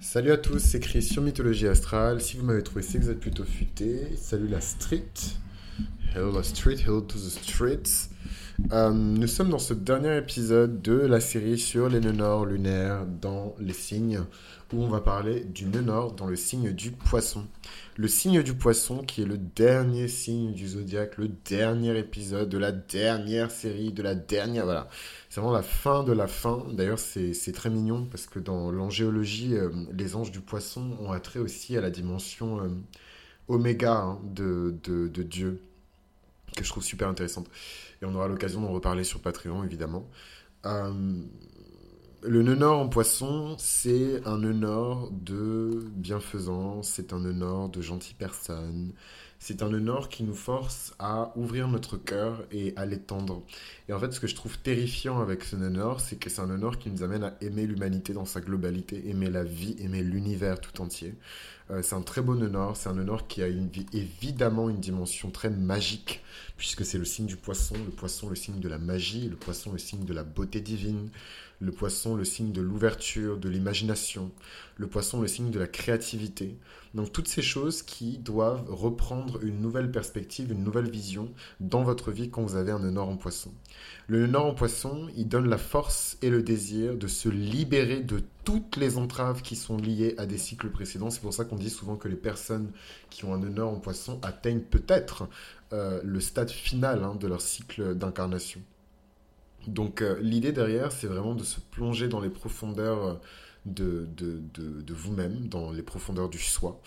Salut à tous, c'est Chris sur Mythologie Astrale. Si vous m'avez trouvé, c'est que vous êtes plutôt futé. Salut la street. Hello la street, hello to the streets. Euh, nous sommes dans ce dernier épisode de la série sur les nœuds nord lunaires dans les signes, où on va parler du nœud nord dans le signe du poisson. Le signe du poisson qui est le dernier signe du zodiaque, le dernier épisode de la dernière série, de la dernière... Voilà. C'est vraiment la fin de la fin. D'ailleurs, c'est très mignon parce que dans l'angéologie, euh, les anges du poisson ont attrait aussi à la dimension euh, oméga hein, de, de, de, Dieu, que je trouve super intéressante. Et on aura l'occasion d'en reparler sur Patreon, évidemment. Euh, le nœud nord en poisson, c'est un nœud nord de bienfaisance, c'est un nœud nord de gentilles personnes, c'est un nœud nord qui nous force à ouvrir notre cœur et à l'étendre. Et en fait, ce que je trouve terrifiant avec ce nœud nord, c'est que c'est un nœud nord qui nous amène à aimer l'humanité dans sa globalité, aimer la vie, aimer l'univers tout entier. Euh, c'est un très beau nœud nord, c'est un nœud nord qui a une, évidemment une dimension très magique, puisque c'est le signe du poisson, le poisson le signe de la magie, le poisson le signe de la beauté divine, le poisson le signe de l'ouverture, de l'imagination, le poisson le signe de la créativité. Donc toutes ces choses qui doivent reprendre une nouvelle perspective, une nouvelle vision dans votre vie quand vous avez un nord en poisson. Le nord en poisson, il donne la force et le désir de se libérer de toutes les entraves qui sont liées à des cycles précédents. C'est pour ça qu'on dit souvent que les personnes qui ont un nord en poisson atteignent peut-être euh, le stade final hein, de leur cycle d'incarnation. Donc euh, l'idée derrière, c'est vraiment de se plonger dans les profondeurs euh, de, vous-même, dans les profondeurs du soi,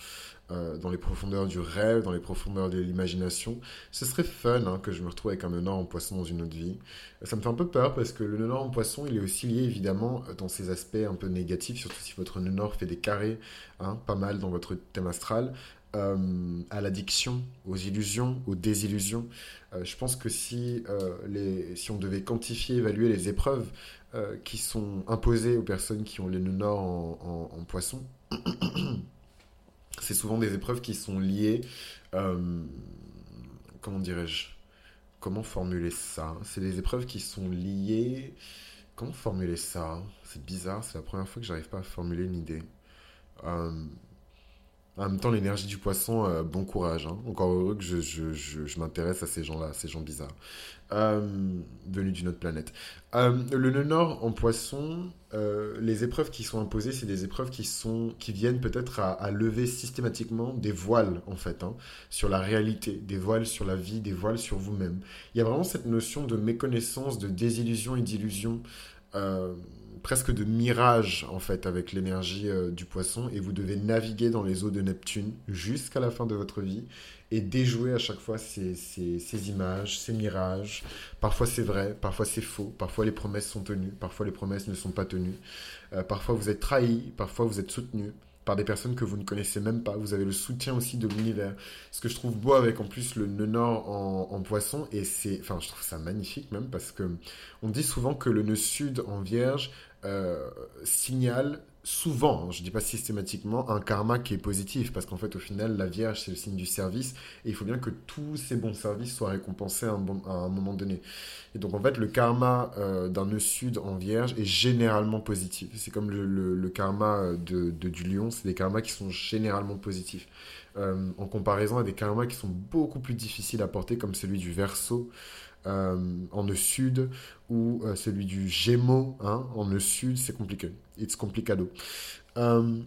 euh, dans les profondeurs du rêve, dans les profondeurs de l'imagination. Ce serait fun hein, que je me retrouve avec un en poisson dans une autre vie. Ça me fait un peu peur parce que le en poisson, il est aussi lié évidemment dans ses aspects un peu négatifs, surtout si votre nœud nord fait des carrés, hein, pas mal dans votre thème astral, euh, à l'addiction, aux illusions, aux désillusions. Euh, je pense que si, euh, les, si on devait quantifier, évaluer les épreuves qui sont imposées aux personnes qui ont les nœuds nord en, en, poisson, c'est souvent des épreuves qui sont liées, comment dirais-je, comment formuler ça? C'est des épreuves qui sont liées, comment formuler ça? C'est bizarre, c'est la première fois que j'arrive pas à formuler une idée. En même temps, l'énergie du poisson, euh, bon courage. Hein. Encore heureux que je, m'intéresse à ces gens-là, ces gens bizarres, euh, venus d'une autre planète. Euh, le nœud nord en poisson, les épreuves qui sont imposées, c'est des épreuves qui, sont, qui viennent peut-être à, lever systématiquement des voiles, en fait, hein, sur la réalité, des voiles sur la vie, des voiles sur vous-même. Il y a vraiment cette notion de méconnaissance, de désillusion et d'illusion presque de mirage en fait avec l'énergie euh, du poisson et vous devez naviguer dans les eaux de Neptune jusqu'à la fin de votre vie et déjouer à chaque fois ces, ces, images, ces mirages. Parfois c'est vrai, parfois c'est faux, parfois les promesses sont tenues, parfois les promesses ne sont pas tenues, euh, parfois vous êtes trahi, parfois vous êtes soutenu par des personnes que vous ne connaissez même pas. Vous avez le soutien aussi de l'univers. Ce que je trouve beau avec en plus le nœud nord en, poisson, et c'est, enfin, je trouve ça magnifique même parce que on dit souvent que le nœud sud en vierge euh, signale souvent, hein, je ne dis pas systématiquement, un karma qui est positif, parce qu'en fait, au final, la Vierge, c'est le signe du service, et il faut bien que tous ces bons services soient récompensés à un, moment donné. Et donc, en fait, le karma euh, d'un nœud sud en Vierge est généralement positif. C'est comme le, karma de, de, du lion, c'est des karmas qui sont généralement positifs. Euh, en comparaison à des karmas qui sont beaucoup plus difficiles à porter, comme celui du verso, euh, en nœud sud ou euh, celui du Gémeaux hein, en nœud sud, c'est compliqué. It's complicado. Euh,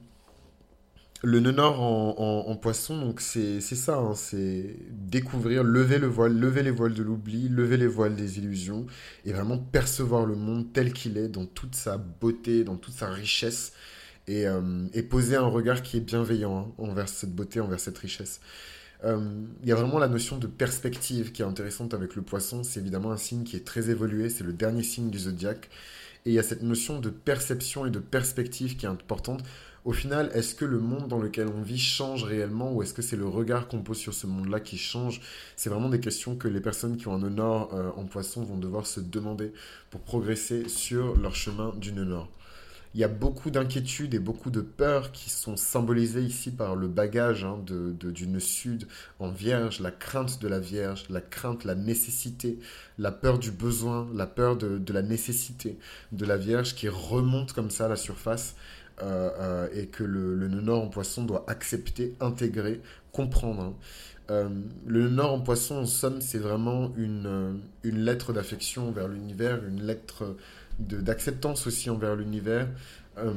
le nœud nord en, poisson, donc c'est ça, hein, c'est découvrir, lever le voile, lever les voiles de l'oubli, lever les voiles des illusions et vraiment percevoir le monde tel qu'il est, dans toute sa beauté, dans toute sa richesse et, poser un regard qui est bienveillant hein, envers cette beauté, envers cette richesse. Euh, il y a vraiment la notion de perspective qui est intéressante avec le poisson. C'est évidemment un signe qui est très évolué, c'est le dernier signe du zodiaque. Et il y a cette notion de perception et de perspective qui est importante. Au final, est-ce que le monde dans lequel on vit change réellement ou est-ce que c'est le regard qu'on pose sur ce monde-là qui change? C'est vraiment des questions que les personnes qui ont un honneur euh, en poisson vont devoir se demander pour progresser sur leur chemin du nord il y a beaucoup d'inquiétudes et beaucoup de peurs qui sont symbolisées ici par le bagage hein, de, d'une sud en vierge, la crainte de la vierge, la crainte, la nécessité, la peur du besoin, la peur de, la nécessité de la vierge qui remonte comme ça à la surface. et que le, le nord en poisson doit accepter, intégrer, comprendre. Hein. Euh, le Nord en poisson, en somme, c'est vraiment une, euh, une lettre d'affection envers l'univers, une lettre d'acceptance aussi envers l'univers. Euh,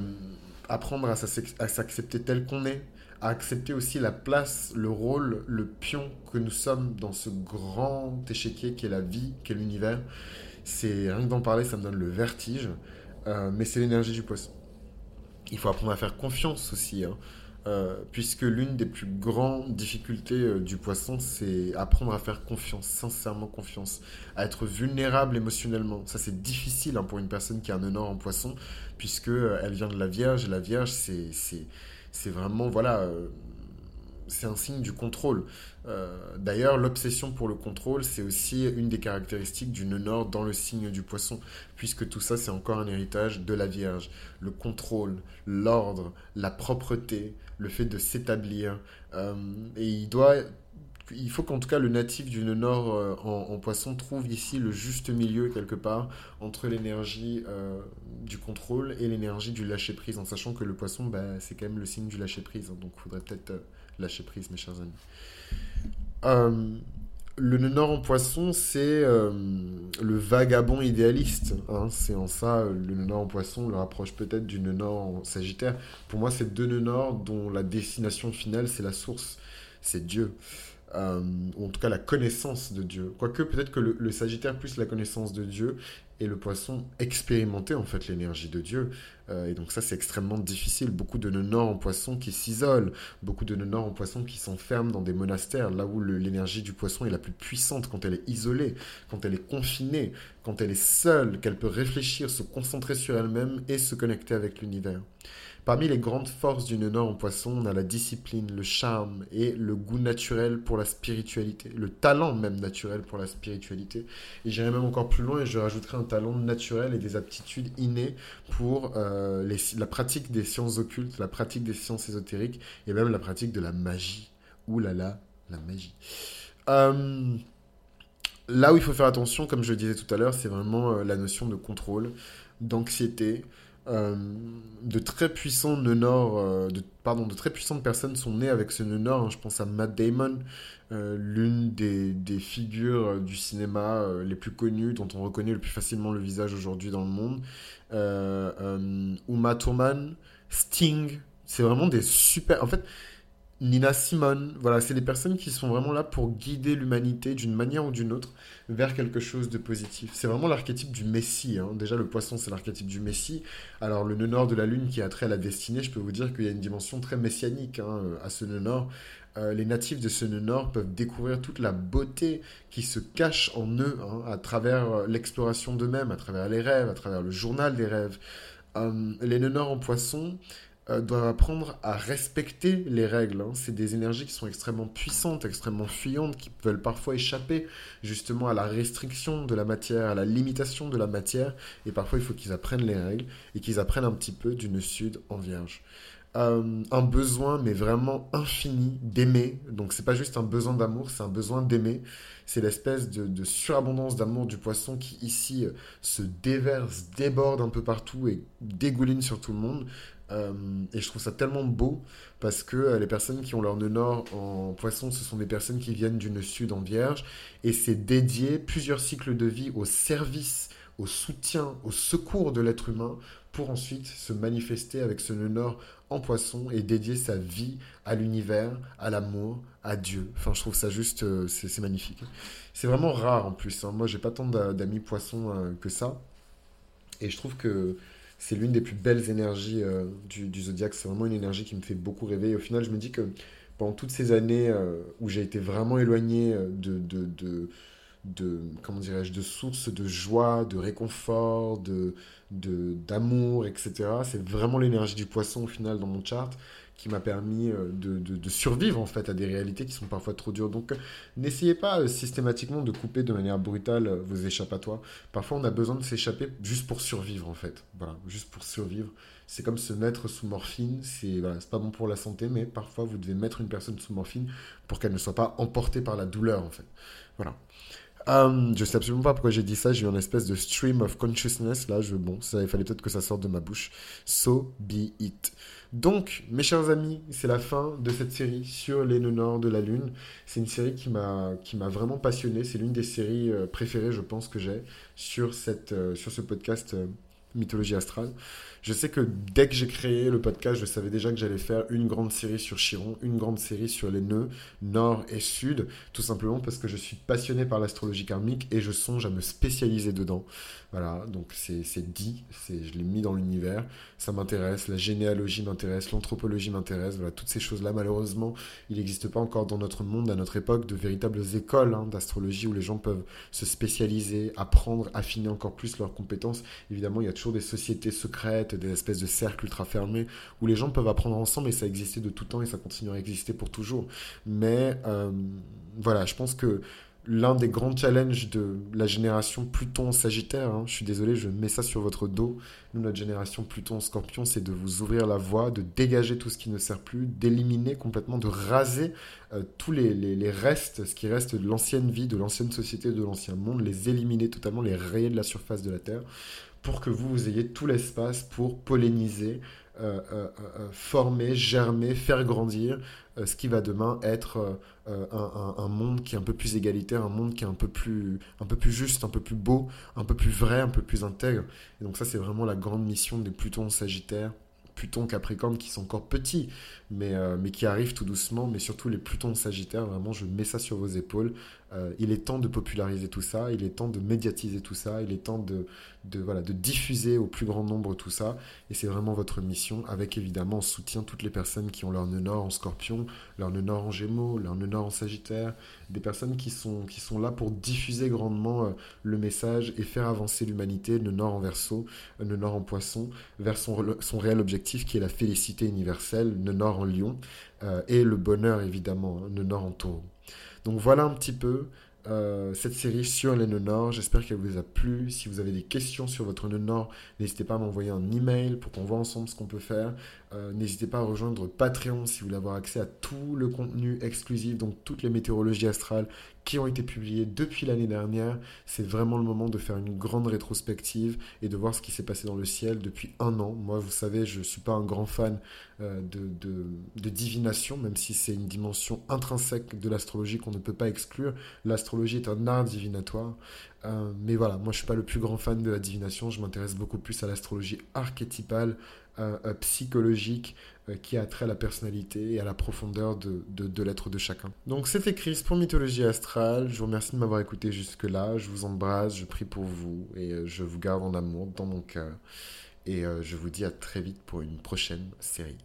apprendre à s'accepter tel qu'on est, à accepter aussi la place, le rôle, le pion que nous sommes dans ce grand échiquier qu'est la vie, qu'est l'univers. C'est rien que d'en parler, ça me donne le vertige, mais c'est l'énergie du poisson. Il faut apprendre à faire confiance aussi. Hein. Euh, puisque l'une des plus grandes difficultés euh, du poisson, c'est apprendre à faire confiance, sincèrement confiance, à être vulnérable émotionnellement. Ça, c'est difficile hein, pour une personne qui a un honneur en poisson, puisque euh, elle vient de la Vierge, et la Vierge, c'est vraiment, voilà, c'est un signe du contrôle. D'ailleurs, l'obsession pour le contrôle, c'est aussi une des caractéristiques du nœud nord dans le signe du poisson, puisque tout ça, c'est encore un héritage de la Vierge. Le contrôle, l'ordre, la propreté, le fait de s'établir. Euh, et il doit il faut qu'en tout cas le natif du nord euh, en, poisson trouve ici le juste milieu quelque part entre l'énergie euh, du contrôle et l'énergie du lâcher prise, en sachant que le poisson, bah, c'est quand même le signe du lâcher prise. Hein. donc il faudrait peut-être lâcher prise, mes chers amis. Le nœud nord en poisson, c'est euh, le vagabond idéaliste. Hein. C'est en ça, le nœud nord en poisson le rapproche peut-être du nœud nord en sagittaire. Pour moi, c'est deux nœuds nord dont la destination finale, c'est la source, c'est Dieu. Euh, en tout cas la connaissance de Dieu. Quoique peut-être que le, Sagittaire plus la connaissance de Dieu et le Poisson expérimenter en fait l'énergie de Dieu. Euh, et donc ça c'est extrêmement difficile. Beaucoup de nord en Poisson qui s'isolent, beaucoup de nord en Poisson qui s'enferment dans des monastères, là où l'énergie du Poisson est la plus puissante quand elle est isolée, quand elle est confinée, quand elle est seule, qu'elle peut réfléchir, se concentrer sur elle-même et se connecter avec l'univers. Parmi les grandes forces du nord en poisson, on a la discipline, le charme et le goût naturel pour la spiritualité, le talent même naturel pour la spiritualité. Et j'irai même encore plus loin et je rajouterai un talent naturel et des aptitudes innées pour euh, la pratique des sciences occultes, la pratique des sciences ésotériques et même la pratique de la magie. Ouh là là, la magie. Euh, là où il faut faire attention, comme je le disais tout à l'heure, c'est vraiment euh, la notion de contrôle, d'anxiété, euh, de très nœuds euh, pardon, de très puissantes personnes sont nées avec ce nœud nord. Hein. Je pense à Matt Damon, euh, l'une des, des, figures du cinéma les plus connues, dont on reconnaît le plus facilement le visage aujourd'hui dans le monde. Uma Thurman, Sting, c'est vraiment des super. En fait, Nina Simone, voilà, c'est des personnes qui sont vraiment là pour guider l'humanité d'une manière ou d'une autre vers quelque chose de positif. C'est vraiment l'archétype du Messie. Hein. Déjà, le poisson, c'est l'archétype du Messie. Alors, le nœud nord de la Lune qui a trait à la destinée, je peux vous dire qu'il y a une dimension très messianique hein, à ce nœud nord. Euh, les natifs de ce nœud nord peuvent découvrir toute la beauté qui se cache en eux hein, à travers euh, l'exploration d'eux-mêmes, à travers les rêves, à travers le journal des rêves. Euh, les nœuds nord en poisson, euh, doivent apprendre à respecter les règles. Hein. C'est des énergies qui sont extrêmement puissantes, extrêmement fuyantes, qui veulent parfois échapper justement à la restriction de la matière, à la limitation de la matière. Et parfois, il faut qu'ils apprennent les règles et qu'ils apprennent un petit peu d'une sud en vierge. Euh, un besoin, mais vraiment infini, d'aimer. Donc, c'est pas juste un besoin d'amour, c'est un besoin d'aimer. C'est l'espèce de, de, surabondance d'amour du poisson qui, ici, se déverse, déborde un peu partout et dégouline sur tout le monde. Euh, et je trouve ça tellement beau parce que euh, les personnes qui ont leur nœud nord en poisson, ce sont des personnes qui viennent du nœud sud en vierge. Et c'est dédié plusieurs cycles de vie au service, au soutien, au secours de l'être humain pour ensuite se manifester avec ce nœud nord en poisson et dédier sa vie à l'univers, à l'amour, à Dieu. Enfin, je trouve ça juste, euh, c'est magnifique. C'est vraiment rare en plus. Hein. Moi, j'ai pas tant d'amis poissons que ça. Et je trouve que c'est l'une des plus belles énergies euh, du, du, zodiaque. C'est vraiment une énergie qui me fait beaucoup rêver. Et au final, je me dis que pendant toutes ces années euh, où j'ai été vraiment éloigné euh, de, de, de, de comment dirais-je, de sources de joie, de réconfort, de d'amour, etc. C'est vraiment l'énergie du poisson au final dans mon chart qui m'a permis euh, de, survivre en fait à des réalités qui sont parfois trop dures. Donc n'essayez pas euh, systématiquement de couper de manière brutale euh, vos échappatoires. Parfois on a besoin de s'échapper juste pour survivre en fait. Voilà, juste pour survivre. C'est comme se mettre sous morphine, c'est voilà, pas bon pour la santé, mais parfois vous devez mettre une personne sous morphine pour qu'elle ne soit pas emportée par la douleur en fait. Voilà. Euh, je sais absolument pas pourquoi j'ai dit ça. J'ai eu une espèce de stream of consciousness. Là, je, bon, ça, il fallait peut-être que ça sorte de ma bouche. So be it. Donc, mes chers amis, c'est la fin de cette série sur les nœuds nord de la Lune. C'est une série qui m'a vraiment passionné. C'est l'une des séries euh, préférées, je pense, que j'ai sur euh, sur ce podcast mythologie astrale. Je sais que dès que j'ai créé le podcast, je savais déjà que j'allais faire une grande série sur Chiron, une grande série sur les nœuds nord et sud, tout simplement parce que je suis passionné par l'astrologie karmique et je songe à me spécialiser dedans. Voilà, donc c'est dit, je l'ai mis dans l'univers, ça m'intéresse, la généalogie m'intéresse, l'anthropologie m'intéresse, voilà, toutes ces choses-là, malheureusement, il n'existe pas encore dans notre monde, à notre époque, de véritables écoles hein, d'astrologie où les gens peuvent se spécialiser, apprendre, affiner encore plus leurs compétences. Évidemment, il y a toujours des sociétés secrètes, des espèces de cercles ultra fermés où les gens peuvent apprendre ensemble et ça existait de tout temps et ça continuera à exister pour toujours. Mais euh, voilà, je pense que l'un des grands challenges de la génération Pluton-Sagittaire, hein, je suis désolé, je mets ça sur votre dos, nous, notre génération Pluton-Scorpion, c'est de vous ouvrir la voie, de dégager tout ce qui ne sert plus, d'éliminer complètement, de raser euh, tous les, les, restes, ce qui reste de l'ancienne vie, de l'ancienne société, de l'ancien monde, les éliminer totalement, les rayer de la surface de la Terre pour que vous, vous ayez tout l'espace pour polliniser, euh, euh, euh, former, germer, faire grandir ce qui va demain être un, monde qui est un peu plus égalitaire, un monde qui est un peu plus, juste, un peu plus beau, un peu plus vrai, un peu plus intègre. Et donc ça, c'est vraiment la grande mission des Plutons Sagittaires Pluton, Capricorne qui sont encore petits, mais, mais qui arrivent tout doucement, mais surtout les Plutons Sagittaires, vraiment, je mets ça sur vos épaules. Euh, il est temps de populariser tout ça, il est temps de médiatiser tout ça, il est temps de, de, voilà, de diffuser au plus grand nombre tout ça, et c'est vraiment votre mission, avec évidemment en soutien toutes les personnes qui ont leur nœud nord en scorpion, leur nœud nord en gémeaux, leur nœud nord en sagittaire, des personnes qui sont, qui sont là pour diffuser grandement euh, le message et faire avancer l'humanité, nœud nord en verso, nœud nord en poisson, vers son, son réel objectif qui est la félicité universelle, le nord en lion, euh, et le bonheur évidemment, hein, nord en taureau. Donc voilà un petit peu euh, cette série sur les nœuds nord. J'espère qu'elle vous a plu. Si vous avez des questions sur votre nœud nord, n'hésitez pas à m'envoyer un email pour qu'on voit ensemble ce qu'on peut faire. Euh, n'hésitez pas à rejoindre Patreon si vous voulez avoir accès à tout le contenu exclusif, donc toutes les météorologies astrales qui ont été publiées depuis l'année dernière. C'est vraiment le moment de faire une grande rétrospective et de voir ce qui s'est passé dans le ciel depuis un an. Moi, vous savez, je ne suis pas un grand fan euh, de, de, divination, même si c'est une dimension intrinsèque de l'astrologie qu'on ne peut pas exclure. L'astrologie est un art divinatoire. Euh, mais voilà, moi je suis pas le plus grand fan de la divination, je m'intéresse beaucoup plus à l'astrologie archétypale, euh, psychologique qui a trait à la personnalité et à la profondeur de, de, l'être de chacun. Donc c'était Chris pour Mythologie Astrale. Je vous remercie de m'avoir écouté jusque-là. Je vous embrasse, je prie pour vous et je vous garde en amour dans mon cœur. Et je vous dis à très vite pour une prochaine série.